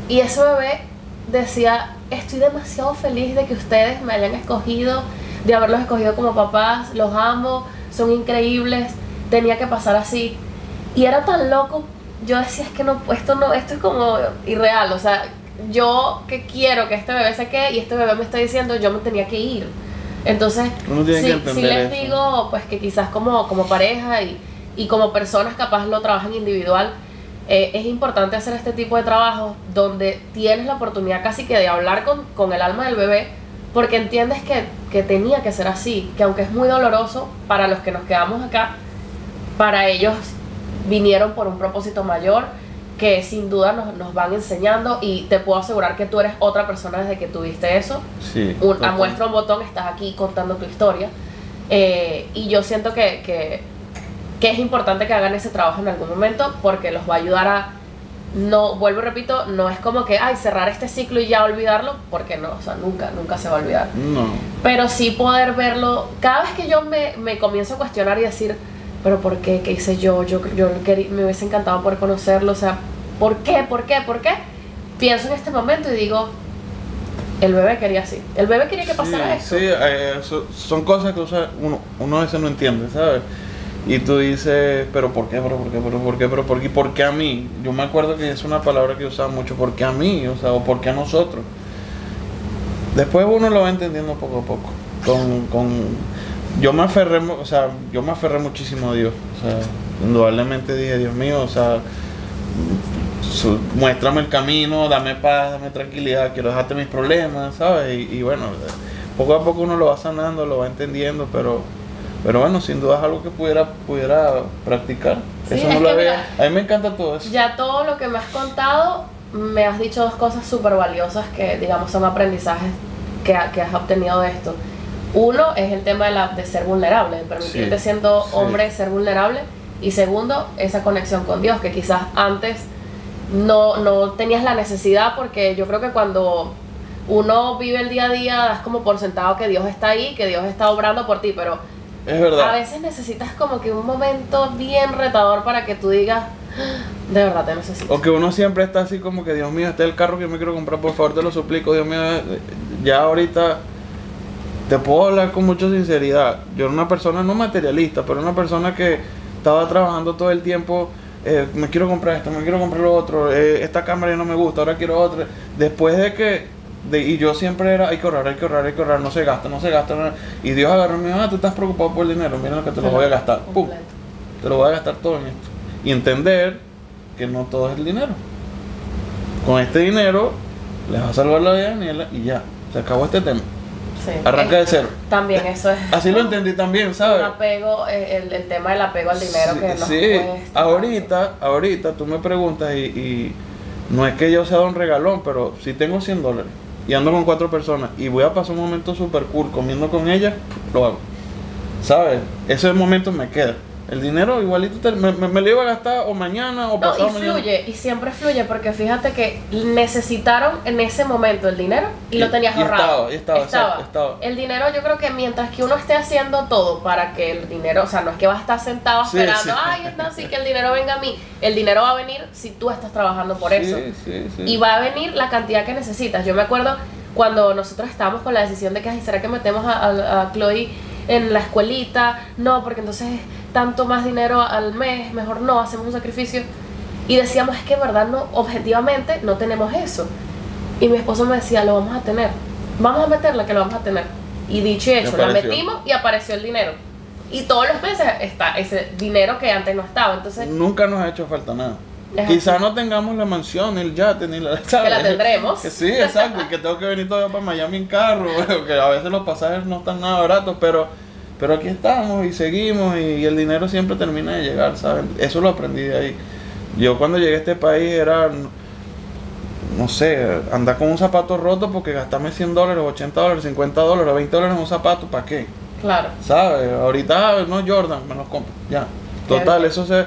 y ese bebé decía, estoy demasiado feliz de que ustedes me hayan escogido, de haberlos escogido como papás, los amo, son increíbles, tenía que pasar así. Y era tan loco, yo decía, es que no, esto no, esto es como irreal, o sea, yo que quiero que este bebé se quede y este bebé me está diciendo, yo me tenía que ir. Entonces, sí, sí les eso. digo, pues que quizás como, como pareja y, y como personas capaz lo trabajan individual, eh, es importante hacer este tipo de trabajo donde tienes la oportunidad casi que de hablar con, con el alma del bebé, porque entiendes que, que tenía que ser así, que aunque es muy doloroso para los que nos quedamos acá, para ellos vinieron por un propósito mayor que sin duda nos, nos van enseñando y te puedo asegurar que tú eres otra persona desde que tuviste eso Sí. un, a muestra un botón, estás aquí contando tu historia. Eh, y yo siento que, que, que es importante que hagan ese trabajo en algún momento porque los va a ayudar a, no, vuelvo y repito, no es como que, ay, cerrar este ciclo y ya olvidarlo, porque no, o sea, nunca, nunca se va a olvidar. No. Pero sí poder verlo, cada vez que yo me, me comienzo a cuestionar y decir, pero ¿por qué? ¿Qué hice yo? Yo, yo me hubiese encantado poder conocerlo, o sea, ¿por qué? ¿Por qué? ¿Por qué? Pienso en este momento y digo, el bebé quería así. El bebé quería que pasara sí, esto. Sí, eh, so- son cosas que o sea, uno, uno a veces no entiende, ¿sabes? Y tú dices, pero ¿por qué? ¿Pero por qué? ¿Pero por qué? ¿Pero por qué? ¿Por qué a mí? Yo me acuerdo que es una palabra que usaba mucho, ¿por qué a mí? O sea, o ¿por qué a nosotros? Después uno lo va entendiendo poco a poco. Con, con, yo me aferré, o sea, yo me aferré muchísimo a Dios. O sea, indudablemente dije, Dios mío, o sea, muéstrame el camino, dame paz, dame tranquilidad, quiero dejarte mis problemas, ¿sabes? Y bueno, poco a poco uno lo va sanando, lo va entendiendo, pero Pero bueno, sin duda es algo que pudiera, pudiera practicar. Sí, eso es no lo había- mira, A mí me encanta todo eso. Ya todo lo que me has contado, me has dicho dos cosas súper valiosas que, digamos, son aprendizajes que, que has obtenido de esto. Uno es el tema de, la, de ser vulnerable, de permitirte Sí, siendo sí. hombre ser vulnerable. Y segundo, esa conexión con Dios, que quizás antes no, no tenías la necesidad, porque yo creo que cuando uno vive el día a día, das como por sentado que Dios está ahí, que Dios está obrando por ti, pero Es verdad. a veces necesitas como que un momento bien retador para que tú digas, "Ah, de verdad te necesito. O que uno siempre está así como que, Dios mío, este es el carro que yo me quiero comprar, por favor, te lo suplico, Dios mío. Ya ahorita te puedo hablar con mucha sinceridad. Yo era una persona no materialista, pero una persona que estaba trabajando todo el tiempo. eh, me quiero comprar esto, me quiero comprar lo otro, eh, esta cámara ya no me gusta, ahora quiero otra. Después de que, de, y yo siempre era, hay que ahorrar, hay que ahorrar, hay que ahorrar, no se gasta, no se gasta. no- y Dios agarró dijo, ah, tú estás preocupado por el dinero, mira lo que te lo voy a gastar. ¡Pum! Te lo voy a gastar todo en esto. Y entender que no todo es el dinero. Con este dinero les va a salvar la vida a Daniela y ya. Se acabó este tema. Sí. Arranca de cero. También eso es Así lo entendí también, un ¿sabes? apego, eh, el, el tema del apego al dinero Sí, que nos sí. cuesta. ahorita, ahorita tú me preguntas y, y no es que yo sea un regalón, pero si tengo 100 dólares y ando con cuatro personas y voy a pasar un momento super cool comiendo con ellas, lo hago. ¿Sabes? Ese momento me queda. El dinero igualito te- me, me- me lo iba a gastar o mañana o No, pasado y mañana. fluye, y siempre fluye, porque fíjate que necesitaron en ese momento el dinero y, Y- lo tenías y ahorrado. estaba, estaba, exacto, estaba. El dinero, yo creo que mientras que uno esté haciendo todo para que el dinero, o sea, no es que vas a estar sentado Sí, esperando, sí. ay, no, sí, que el dinero venga a mí. El dinero va a venir si tú estás trabajando por eso. Sí, sí, sí. Y va a venir la cantidad que necesitas. Yo me acuerdo cuando nosotros estábamos con la decisión de que, ay, ¿será que metemos a, a- a Chloe en la escuelita? No, porque entonces tanto más dinero al mes, mejor no, hacemos un sacrificio. Y decíamos, es que en verdad, no, objetivamente no tenemos eso. Y mi esposo me decía, lo vamos a tener. Vamos a meterla, que lo vamos a tener. Y dicho y hecho, la metimos y apareció el dinero. Y todos los meses está ese dinero que antes no estaba. Entonces, Nunca nos ha hecho falta nada. Quizás no tengamos la mansión, el yate, ni la. ¿sabes? la tendremos. Que sí, exacto. Y que tengo que venir todavía para Miami en carro. Que a veces los pasajes no están nada baratos, pero. Pero aquí estamos y seguimos y el dinero siempre termina de llegar, ¿sabes? Eso lo aprendí de ahí. Yo cuando llegué a este país era, no sé, andar con un zapato roto porque gastarme 100 dólares, 80 dólares, 50 dólares, 20 dólares en un zapato, ¿para qué? claro. ¿Sabes? Ahorita, ah, no Jordan, me los compro. Ya. Total, eso se.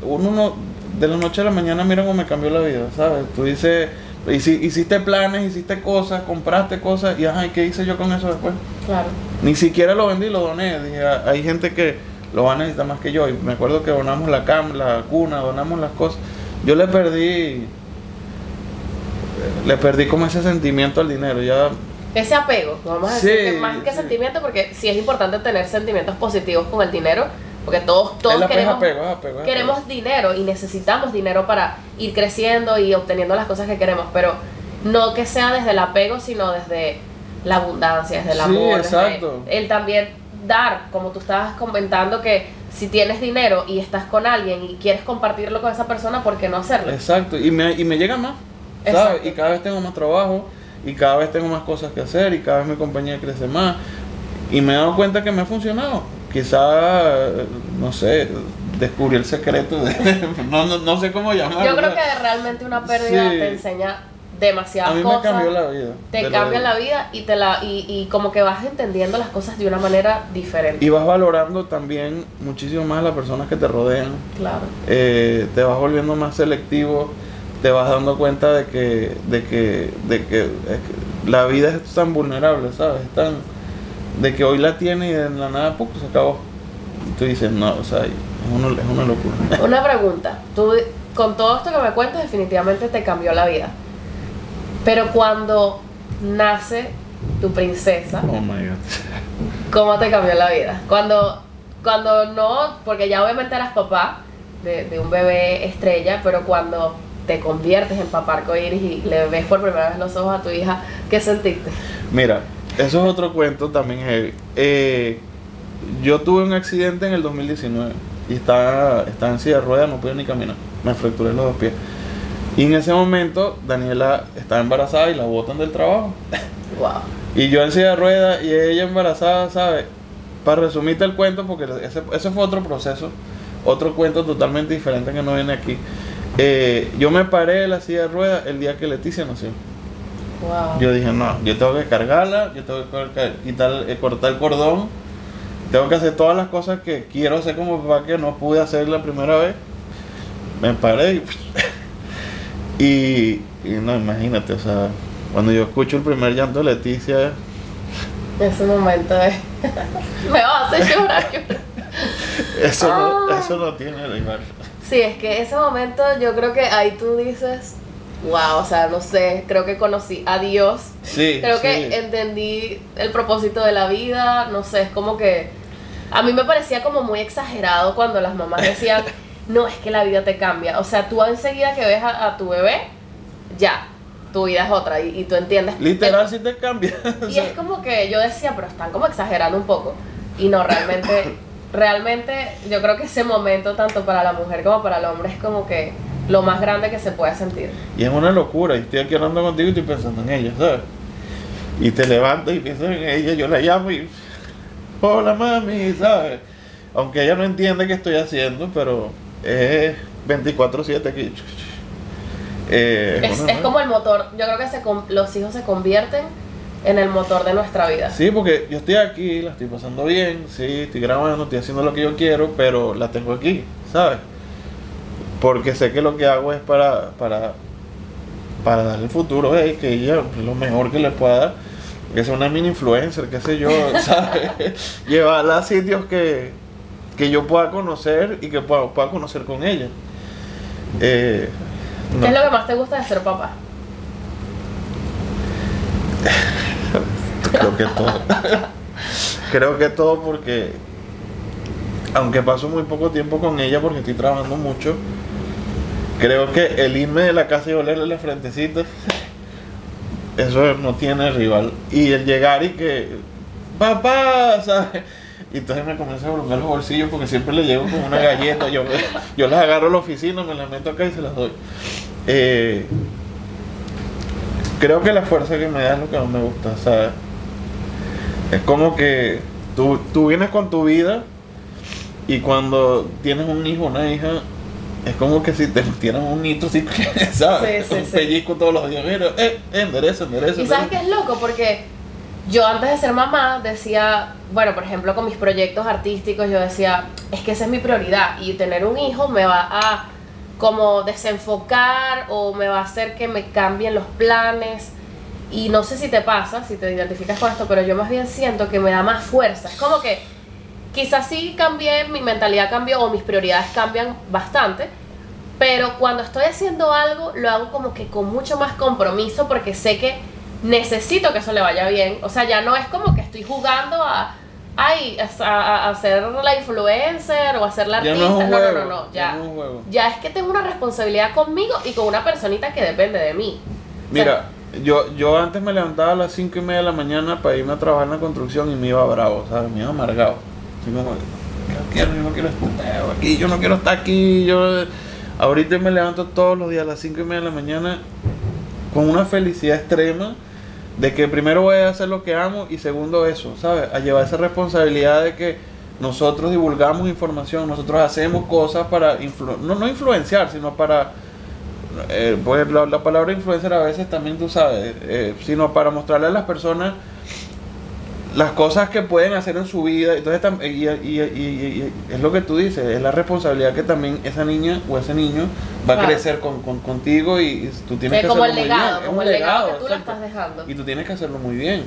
Uno no. De la noche a la mañana, mira cómo me cambió la vida, ¿sabes? Tú dices. Hici- Hiciste planes, hiciste cosas, compraste cosas, y ajá, ¿y qué hice yo con eso después? Claro. Ni siquiera lo vendí, lo doné. Dije, "Ah, hay gente que lo va a necesitar más que yo. Y me acuerdo que donamos la cama, la cuna, donamos las cosas. Yo le perdí. Le perdí como ese sentimiento al dinero. Ya ese apego, vamos a Sí, decir que más que sí. sentimiento, porque sí es importante tener sentimientos positivos con el dinero, porque todos, todos queremos, apego, apego, queremos dinero y necesitamos dinero para ir creciendo y obteniendo las cosas que queremos, pero no que sea desde el apego, sino desde la abundancia, desde el Sí, amor, desde exacto. el también dar, como tú estabas comentando que si tienes dinero y estás con alguien y quieres compartirlo con esa persona, ¿por qué no hacerlo? Exacto, y me, y me llega más, ¿sabes? Exacto. Y cada vez tengo más trabajo, y cada vez tengo más cosas que hacer, y cada vez mi compañía crece más. Y me he dado cuenta que me ha funcionado. Quizá, no sé, descubrí el secreto de... no, no, no sé cómo llamarlo. Yo creo que realmente una pérdida Sí. te enseña demasiadas A mí cosas. me cambió la vida. te cambia la vida y te la y, y como que vas entendiendo las cosas de una manera diferente. Y vas valorando también muchísimo más a las personas que te rodean. claro. eh, te vas volviendo más selectivo, te vas dando cuenta de que, de que, de que, es que la vida es tan vulnerable, ¿sabes? Es tan, de que hoy la tiene y de la nada poco se acabó. Y tú dices, no, o sea, es una, es una locura. Una pregunta. Tú con todo esto que me cuentas definitivamente te cambió la vida. Pero cuando nace tu princesa, Oh my god. ¿cómo te cambió la vida? Cuando cuando no, porque ya obviamente eras papá de, de un bebé estrella, pero cuando te conviertes en papá arcoíris y le ves por primera vez los ojos a tu hija, ¿qué sentiste? Mira, eso es otro cuento también heavy. Eh, yo tuve un accidente en el 2019 y estaba, estaba en silla de ruedas, no pude ni caminar. Me fracturé los dos pies. Y en ese momento Daniela estaba embarazada y la botan del trabajo. Wow. Y yo en silla de ruedas y ella embarazada, ¿sabes? para resumirte el cuento, porque ese, ese fue otro proceso, otro cuento totalmente diferente que no viene aquí. Eh, yo me paré de la silla de ruedas el día que Leticia nació. Wow. Yo dije, no, yo tengo que cargarla, yo tengo que quitar, eh, cortar el cordón, tengo que hacer todas las cosas que quiero hacer como papá que no pude hacer la primera vez. Me paré y, y, y no, imagínate, o sea, cuando yo escucho el primer llanto de Leticia, Ese momento es. me vas a hacer llorar. llorar. eso, no, Ah. eso no tiene rival. Sí, es que ese momento yo creo que ahí tú dices, wow, o sea, no sé, creo que conocí a Dios. Sí, Creo sí. que entendí el propósito de la vida, no sé, es como que a mí me parecía como muy exagerado cuando las mamás decían, no, es que la vida te cambia. O sea, tú enseguida que ves a, a tu bebé, ya, tu vida es otra y, y tú entiendes. Literal si te cambia. Y es como que yo decía, pero están como exagerando un poco. Y no, realmente, realmente yo creo que ese momento, tanto para la mujer como para el hombre, es como que lo más grande que se puede sentir. Y es una locura, y estoy aquí hablando contigo y estoy pensando en ella, ¿sabes? Y te levantas y piensas en ella, yo la llamo y. Hola mami, ¿sabes? Aunque ella no entiende qué estoy haciendo, pero es 24-7 aquí. Eh, Es, bueno, es como el motor, yo creo que se, los hijos se convierten en el motor de nuestra vida. Sí, porque yo estoy aquí, la estoy pasando bien, sí, estoy grabando, estoy haciendo lo que yo quiero, pero la tengo aquí, ¿sabes? Porque sé que lo que hago es para, para, para darle el futuro a ella, que ella lo mejor que le pueda dar, que sea una mini influencer, qué sé yo, ¿sabes? Llevarla a sitios que, que yo pueda conocer y que pueda, pueda conocer con ella. Eh, no. ¿Qué es lo que más te gusta de ser papá? Creo que todo. Creo que todo porque, aunque paso muy poco tiempo con ella porque estoy trabajando mucho, creo que el irme de la casa y olerle la frentecita, eso no tiene rival. Y el llegar y que, papá, ¿sabes? Y entonces me comienza a brungar los bolsillos porque siempre le llevo como una galleta. Yo, yo las agarro a la oficina, me las meto acá y se las doy. Eh, creo que la fuerza que me da es lo que más me gusta, ¿sabes? Es como que tú, tú vienes con tu vida y cuando tienes un hijo, una hija, es como que si te metieran un nitro, así, ¿sabes? Sí, sí, un sí. pellizco todos los días. Mira, eh, endereza, endereza. Y sabes qué es loco, porque yo antes de ser mamá decía, bueno, por ejemplo, con mis proyectos artísticos, yo decía, es que esa es mi prioridad y tener un hijo me va a como desenfocar o me va a hacer que me cambien los planes. Y no sé si te pasa, si te identificas con esto, pero yo más bien siento que me da más fuerza. Es como que quizás sí cambié, mi mentalidad cambió o mis prioridades cambian bastante, pero cuando estoy haciendo algo lo hago como que con mucho más compromiso porque sé que necesito que eso le vaya bien. O sea, ya no es como que estoy jugando a, ay, a, a- a ser la influencer o a ser la artista. no no, no, no, ya ya. no es un juego. Ya es que tengo una responsabilidad conmigo y con una personita que depende de mí. Mira, yo, yo antes me levantaba a las 5 y media de la mañana para irme a trabajar en la construcción y me iba bravo, ¿sabes? Me iba amargado. Yo yo no quiero estar aquí, yo no quiero estar aquí. Yo... Ahorita me levanto todos los días a las 5 y media de la mañana con una felicidad extrema de que primero voy a hacer lo que amo y segundo eso, ¿sabes? A llevar esa responsabilidad de que nosotros divulgamos información, nosotros hacemos cosas para, influ- no, no influenciar, sino para eh, pues la, la palabra influencer a veces también tú sabes, eh, sino para mostrarle a las personas las cosas que pueden hacer en su vida. Entonces, y, y- y- es lo que tú dices, es la responsabilidad que también esa niña o ese niño va a crecer con, con- contigo y, tú tienes es que el hacerlo muy legado, bien. Es como un el legado que tú estás dejando. Y tú tienes que hacerlo muy bien.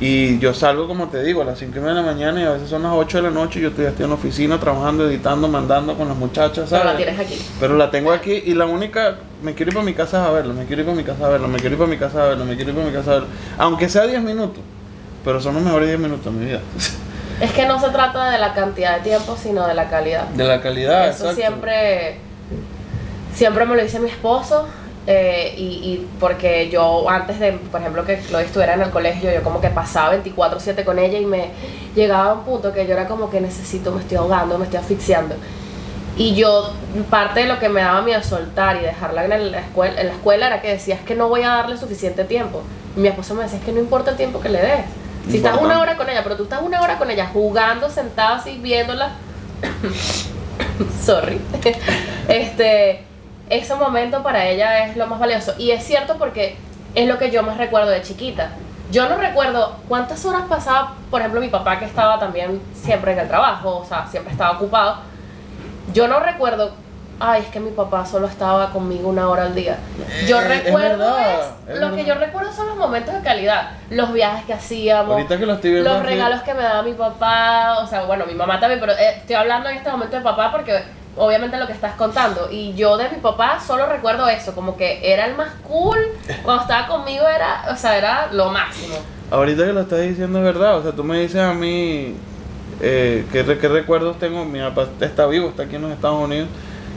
Y yo salgo, como te digo, a las 5 y media de la mañana y a veces son las 8 de la noche y yo estoy, estoy en la oficina trabajando, editando, mandando con las muchachas, Pero la tienes aquí. Pero la tengo aquí y la única, me quiero ir para mi casa a verla, me quiero ir para mi casa a verla, me quiero ir para mi casa a verla, me quiero ir para mi casa a verla. Aunque sea 10 minutos, pero son los mejores 10 minutos de mi vida. Es que no se trata de la cantidad de tiempo, sino de la calidad. De la calidad, Eso exacto. siempre, siempre me lo dice mi esposo. eh, y, y porque yo antes de, por ejemplo, que Chloe estuviera en el colegio, yo como que pasaba 24/7 con ella y me llegaba a un punto que yo era como que necesito, me estoy ahogando, me estoy asfixiando. Y yo, parte de lo que me daba miedo soltar y dejarla en el- la escuela, en la escuela era que decía, es que no voy a darle suficiente tiempo. Y mi esposo me decía, es que no importa el tiempo que le des. Si estás una hora con ella, pero tú estás una hora con ella jugando, sentada así, viéndola. Sorry. este, ese momento para ella es lo más valioso. Y es cierto porque es lo que yo más recuerdo de chiquita. Yo no recuerdo cuántas horas pasaba, por ejemplo, mi papá que estaba también siempre en el trabajo, o sea, siempre estaba ocupado. Yo no recuerdo, ay, es que mi papá solo estaba conmigo una hora al día. Yo Eh, es recuerdo, verdad, es- es lo que yo recuerdo son los momentos de calidad, los viajes que hacíamos, Ahorita que lo estoy viendo los regalos que me daba mi papá, o sea, bueno, mi mamá también, pero eh, estoy hablando en este momento de papá porque obviamente lo que estás contando. Y yo de mi papá solo recuerdo eso, como que era el más cool, cuando estaba conmigo era, o sea, era lo máximo. Ahorita que lo estás diciendo es verdad, o sea, tú me dices a mí eh, ¿qué, re- qué recuerdos tengo, mi papá está vivo, está aquí en los Estados Unidos,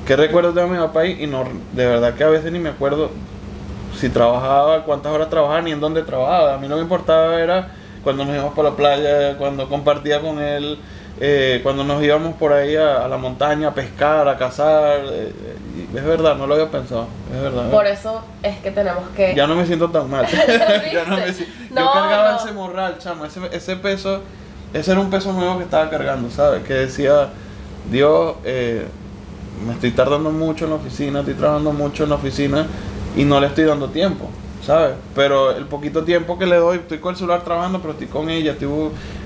qué recuerdos tengo de mi papá y, y no, de verdad que a veces ni me acuerdo si trabajaba, cuántas horas trabajaba, ni en dónde trabajaba, a mí lo que me importaba era cuando nos íbamos por la playa, cuando compartía con él, eh, cuando nos íbamos por ahí a, a la montaña a pescar, a cazar, eh, y es verdad, no lo había pensado, es verdad. Por eso es que tenemos que... Ya no me siento tan mal. ya no me si- No, Yo cargaba no. ese morral, chamo. Ese, ese peso, ese era un peso nuevo que estaba cargando, ¿sabes? Que decía, Dios, eh, me estoy tardando mucho en la oficina, estoy trabajando mucho en la oficina y no le estoy dando tiempo, ¿sabes? Pero el poquito tiempo que le doy, estoy con el celular trabajando, pero estoy con ella, estoy,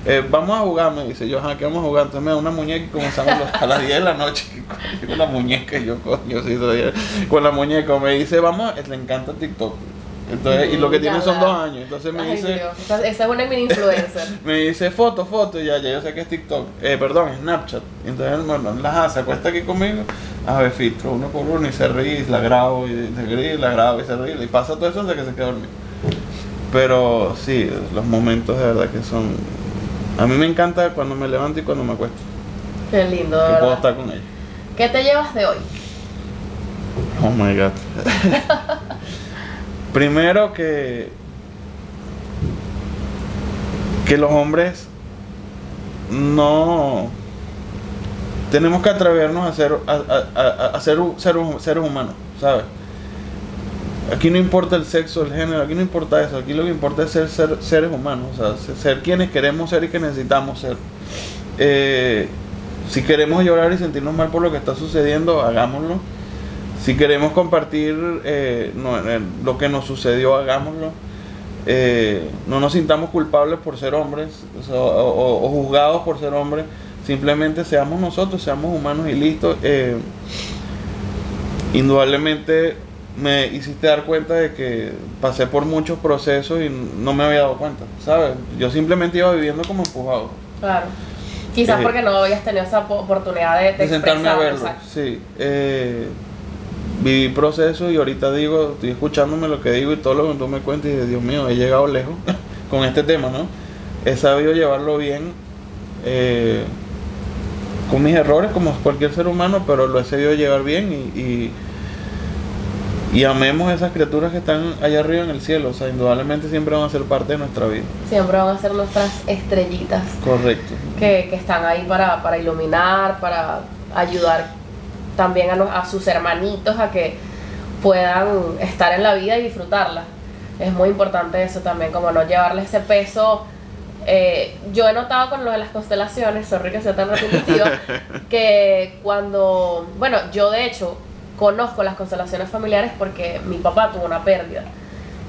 eh, vamos a jugar, me dice yo, ajá, ¿qué vamos a jugar? Entonces me da una muñeca y comenzamos a las 10 de la noche con la muñeca y yo, coño, sí, con la muñeca, me dice, vamos, le encanta TikTok. Entonces, y lo que Mm, tiene son dos años, entonces me Ay, dice... Dios, esa, esa es una mini influencer. Me dice foto, foto, y ya, ya yo sé que es TikTok. Eh, perdón, Snapchat. Entonces, bueno, la se acuesta aquí conmigo, a ver, filtro uno por uno y se ríe, y la grabo, y se ríe, y la grabo, y se ríe, y pasa todo eso hasta que se queda dormido. Pero sí, los momentos de verdad que son. A mí me encanta cuando me levanto y cuando me acuesto, Qué lindo, que puedo verdad. estar con ella. ¿Qué te llevas de hoy? Oh my god. Primero que. Que los hombres no. Tenemos que atrevernos a ser, a, a- a- ser hu- seres, humanos, ¿sabes? Aquí no importa el sexo, el género, aquí no importa eso, aquí lo que importa es ser, ser- seres humanos, o sea, ser, ser quienes queremos ser y que necesitamos ser. Eh, si queremos llorar y sentirnos mal por lo que está sucediendo, hagámoslo. Si queremos compartir eh, no, eh, lo que nos sucedió, hagámoslo. Eh, no nos sintamos culpables por ser hombres o, juzgados por ser hombres. Simplemente seamos nosotros, seamos humanos y listo. Eh, indudablemente me hiciste dar cuenta de que pasé por muchos procesos y no me había dado cuenta, ¿sabes? Yo simplemente iba viviendo como empujado. Claro. Quizás Eh, porque no habías tenido esa po- oportunidad de, de, de sentarme a verlo. exacto. Sí. Viví procesos y ahorita digo, estoy escuchándome lo que digo y todo lo que tú me cuentas y de Dios mío, he llegado lejos con este tema, ¿no? He sabido llevarlo bien eh, con mis errores como cualquier ser humano, pero lo he sabido llevar bien y, y, y amemos a esas criaturas que están allá arriba en el cielo, o sea, indudablemente siempre van a ser parte de nuestra vida. Siempre van a ser nuestras estrellitas Correcto. que, que están ahí para, para iluminar, para ayudar también a, los- a sus hermanitos a que puedan estar en la vida y disfrutarla. Es muy importante eso también, como no llevarle ese peso. Eh, yo he notado con lo de las constelaciones, sorry que sea tan repetitiva, que cuando, bueno, yo de hecho conozco las constelaciones familiares porque mi papá tuvo una pérdida,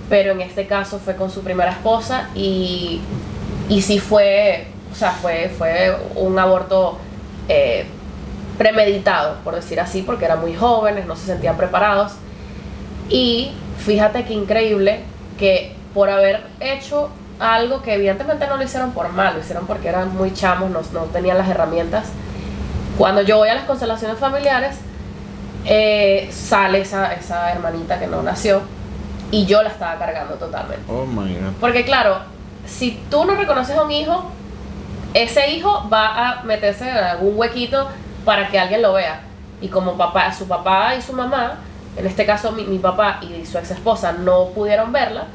pero en este caso fue con su primera esposa y, y sí fue, o sea, fue, fue un aborto eh, premeditado, por decir así, porque eran muy jóvenes, no se sentían preparados. Y fíjate qué increíble que por haber hecho algo que evidentemente no lo hicieron por mal, lo hicieron porque eran muy chamos, no, no tenían las herramientas. Cuando yo voy a las constelaciones familiares, eh, sale esa, esa hermanita que no nació y yo la estaba cargando totalmente. Oh my god. Porque claro, si tú no reconoces a un hijo, ese hijo va a meterse en algún huequito para que alguien lo vea. Y como papá, su papá y su mamá, en este caso mi, mi papá y su ex esposa no pudieron verla,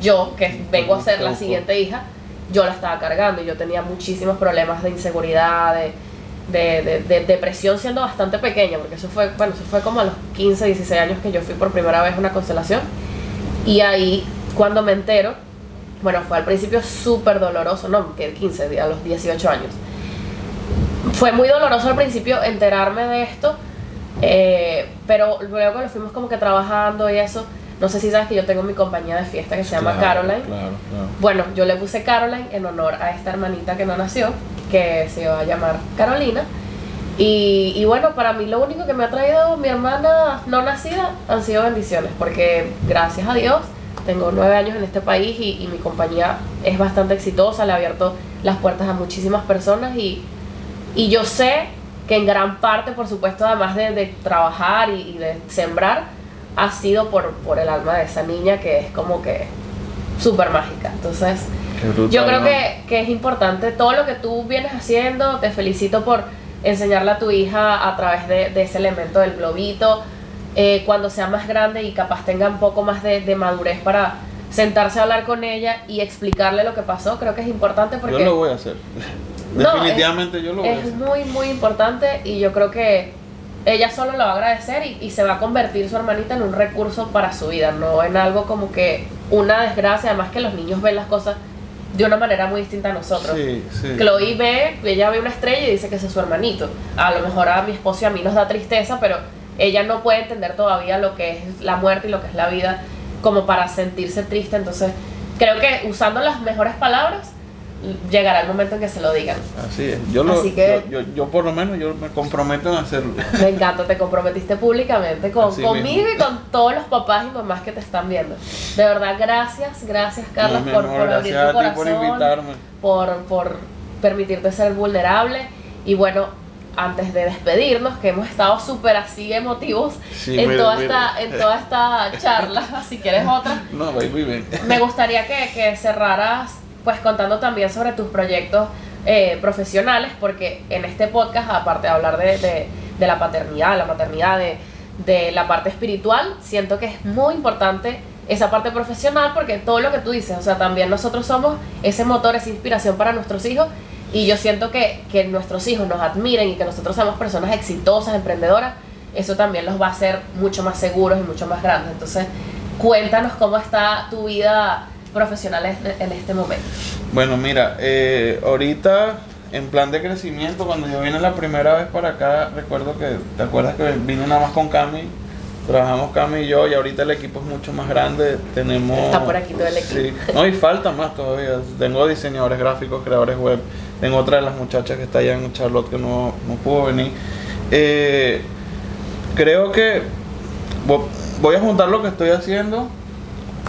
yo, que vengo a ser la siguiente hija, yo la estaba cargando y yo tenía muchísimos problemas de inseguridad, de, de, de- de depresión siendo bastante pequeña, porque eso fue, bueno, eso fue como a los 15, 16 años que yo fui por primera vez a una constelación. Y ahí, cuando me entero bueno, fue al principio súper doloroso, no, que 15, a los 18 años. Fue muy doloroso al principio enterarme de esto, eh, pero luego que lo fuimos como que trabajando y eso, no sé si sabes que yo tengo mi compañía de fiesta que se llama Claro, Caroline. Claro, claro. Bueno, yo le puse Caroline en honor a esta hermanita que no nació, que se va a llamar Carolina. Y, y bueno, para mí lo único que me ha traído mi hermana no nacida han sido bendiciones, porque gracias a Dios tengo nueve años en este país y, y mi compañía es bastante exitosa, le ha abierto las puertas a muchísimas personas y, y yo sé que en gran parte, por supuesto, además de, de trabajar y, y de sembrar, ha sido por, por el alma de esa niña que es como que súper mágica. Entonces, brutal, yo creo ¿no? que, que es importante todo lo que tú vienes haciendo. Te felicito por enseñarle a tu hija a través de, de ese elemento del globito. Eh, cuando sea más grande y capaz tenga un poco más de, de madurez para sentarse a hablar con ella y explicarle lo que pasó, creo que es importante porque Yo lo voy a hacer. No, Definitivamente yo lo a es muy, muy importante y yo creo que ella solo lo va a agradecer y, y se va a convertir su hermanita en un recurso para su vida, no en algo como que una desgracia, además que los niños ven las cosas de una manera muy distinta a nosotros. Sí, sí. Chloe ve, ella ve una estrella y dice que ese es su hermanito. A lo mejor a mi esposo y a mí nos da tristeza, pero ella no puede entender todavía lo que es la muerte y lo que es la vida como para sentirse triste. Entonces, creo que usando las mejores palabras, llegará el momento en que se lo digan. Así es. Yo, lo, Así que- yo, yo, yo por lo menos yo me comprometo en hacerlo. Me encanta, te comprometiste públicamente con, Así conmigo mismo. y con todos los papás y mamás que te están viendo. De verdad, gracias, gracias Carlos No, por, amor, por abrir gracias tu a ti por corazón, invitarme. por, por permitirte ser vulnerable. Y bueno, antes de despedirnos, que hemos estado súper así emotivos Sí, en, mira, toda mira. Esta, en toda esta charla, si quieres otra, No, baby, ven. me gustaría que, que cerraras pues contando también sobre tus proyectos eh, profesionales, porque en este podcast, aparte de hablar de, de- de la paternidad, la maternidad, de, de la parte espiritual, siento que es muy importante esa parte profesional, porque todo lo que tú dices, o sea, también nosotros somos ese motor, esa inspiración para nuestros hijos, y yo siento que, que nuestros hijos nos admiren y que nosotros seamos personas exitosas, emprendedoras, eso también los va a hacer mucho más seguros y mucho más grandes. Entonces, cuéntanos cómo está tu vida profesional en- este momento. Bueno, mira, eh, ahorita en plan de crecimiento, cuando yo vine la primera vez para acá, recuerdo que, ¿te acuerdas que vine nada más con Cami? Trabajamos Cami y yo y ahorita el equipo es mucho más grande, tenemos... Está por aquí todo el equipo. Sí, no, y falta más todavía. Tengo diseñadores gráficos, creadores web, tengo otra de las muchachas que está allá en Charlotte que no, no pudo venir. Eh, creo que vo- voy a juntar lo que estoy haciendo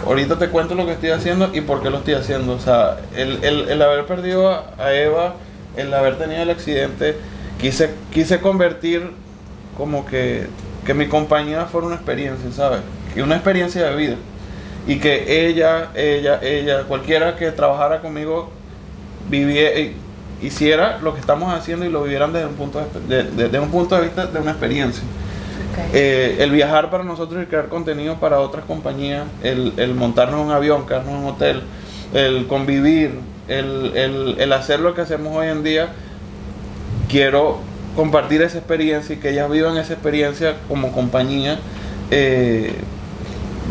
ahorita te cuento lo que estoy haciendo y por qué lo estoy haciendo. O sea, el, el, el haber perdido a, Eva, el haber tenido el accidente, quise, quise convertir como que, que mi compañía fuera una experiencia, ¿sabes? Que una experiencia de vida. Y que ella, ella, ella, cualquiera que trabajara conmigo, viviera, hiciera lo que estamos haciendo y lo vivieran desde un punto de, de- desde un punto de vista de una experiencia. Eh, el viajar para nosotros y crear contenido para otras compañías, el, el montarnos un avión, quedarnos en un hotel, el convivir, el, el- el hacer lo que hacemos hoy en día, quiero compartir esa experiencia y que ellas vivan esa experiencia como compañía, eh,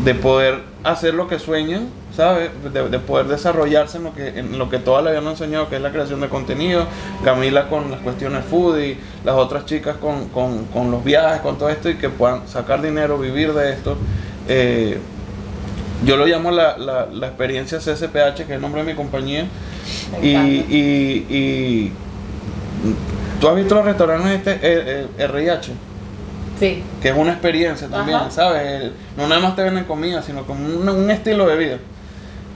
de poder hacer lo que sueñan, ¿sabes? De, de poder desarrollarse en lo que en lo que toda la vida nos han enseñado, que es la creación de contenido, Camila con las cuestiones foodie, las otras chicas con, con- con los viajes, con todo esto, y que puedan sacar dinero, vivir de esto. Eh, yo lo llamo la, la- la experiencia CSPH, que es el nombre de mi compañía. Y, y, y- tú has visto los restaurantes este eh, eh, RH, Sí, que es una experiencia también, Ajá. ¿sabes? No nada más te venden comida, sino como un, un estilo de vida.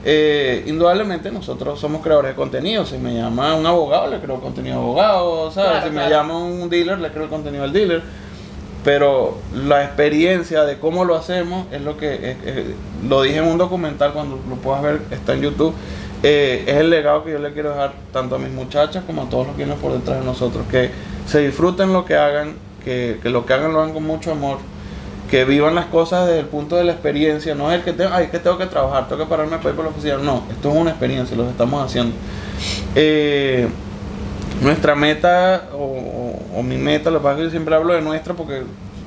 Eh, indudablemente nosotros somos creadores de contenido. Si me llama un abogado, le creo contenido de abogado, ¿sabes? Claro, si me llama un dealer, le creo el contenido al dealer. Pero la experiencia de cómo lo hacemos es lo que es- es- lo dije en un documental cuando lo puedas ver, está en YouTube. eh, es el legado que yo le quiero dejar tanto a mis muchachas como a todos los que vienen por detrás de nosotros. Que se disfruten lo que hagan, que, que lo que hagan lo hagan con mucho amor, que vivan las cosas desde el punto de la experiencia. No es el que tengo, ay, es que tengo que trabajar, tengo que pararme para ir por la oficina. No, esto es una experiencia, lo estamos haciendo. Eh, nuestra meta, o, mi meta, lo que pasa es que yo siempre hablo de nuestra porque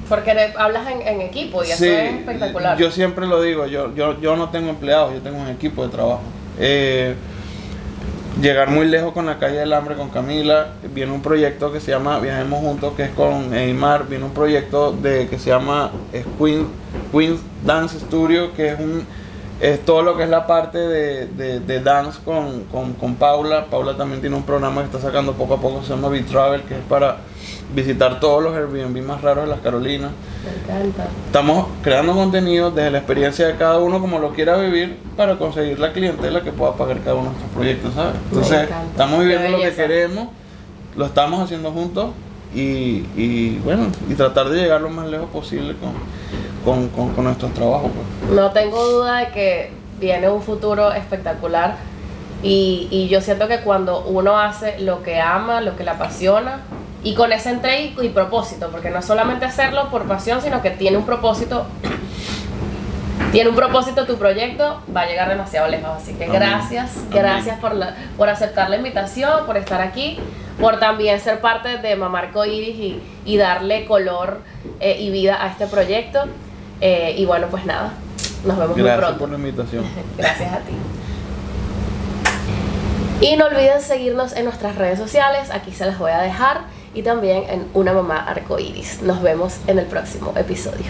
porque hablas en, en equipo y eso Sí, es espectacular. Yo siempre lo digo, yo, yo, yo no tengo empleados, yo tengo un equipo de trabajo. eh, llegar muy lejos con la calle del hambre con Camila. Viene un proyecto que se llama Viajemos Juntos, que es con Eymar. Viene un proyecto de que se llama Queen, Queen's Dance Studio, que es un es todo lo que es la parte de, de, de dance con, con, con, Paula. Paula también tiene un programa que está sacando poco a poco, se llama B-Travel, que es para visitar todos los Airbnb más raros de las Carolinas. Me encanta. Estamos creando contenido desde la experiencia de cada uno como lo quiera vivir para conseguir la clientela que pueda pagar cada uno de nuestros proyectos, ¿sabes? Entonces, encanta. estamos viviendo lo que queremos, lo estamos haciendo juntos y, y bueno, y tratar de llegar lo más lejos posible con, con, con, con nuestros trabajos. pues. No tengo duda de que viene un futuro espectacular y, y yo siento que cuando uno hace lo que ama, lo que le apasiona y con ese entrega y, propósito, porque no es solamente hacerlo por pasión, sino que tiene un propósito, tiene un propósito tu proyecto, va a llegar demasiado lejos. Así que Amén. gracias, Amén. gracias por, la, por aceptar la invitación, por estar aquí, por también ser parte de Mamarco Iris y, y darle color eh, y vida a este proyecto. Eh, y bueno, pues nada, nos vemos muy Gracias pronto. por la invitación. Gracias a ti. Y no olviden seguirnos en nuestras redes sociales, aquí se las voy a dejar, y también en Una Mamá Arcoiris. Nos vemos en el próximo episodio.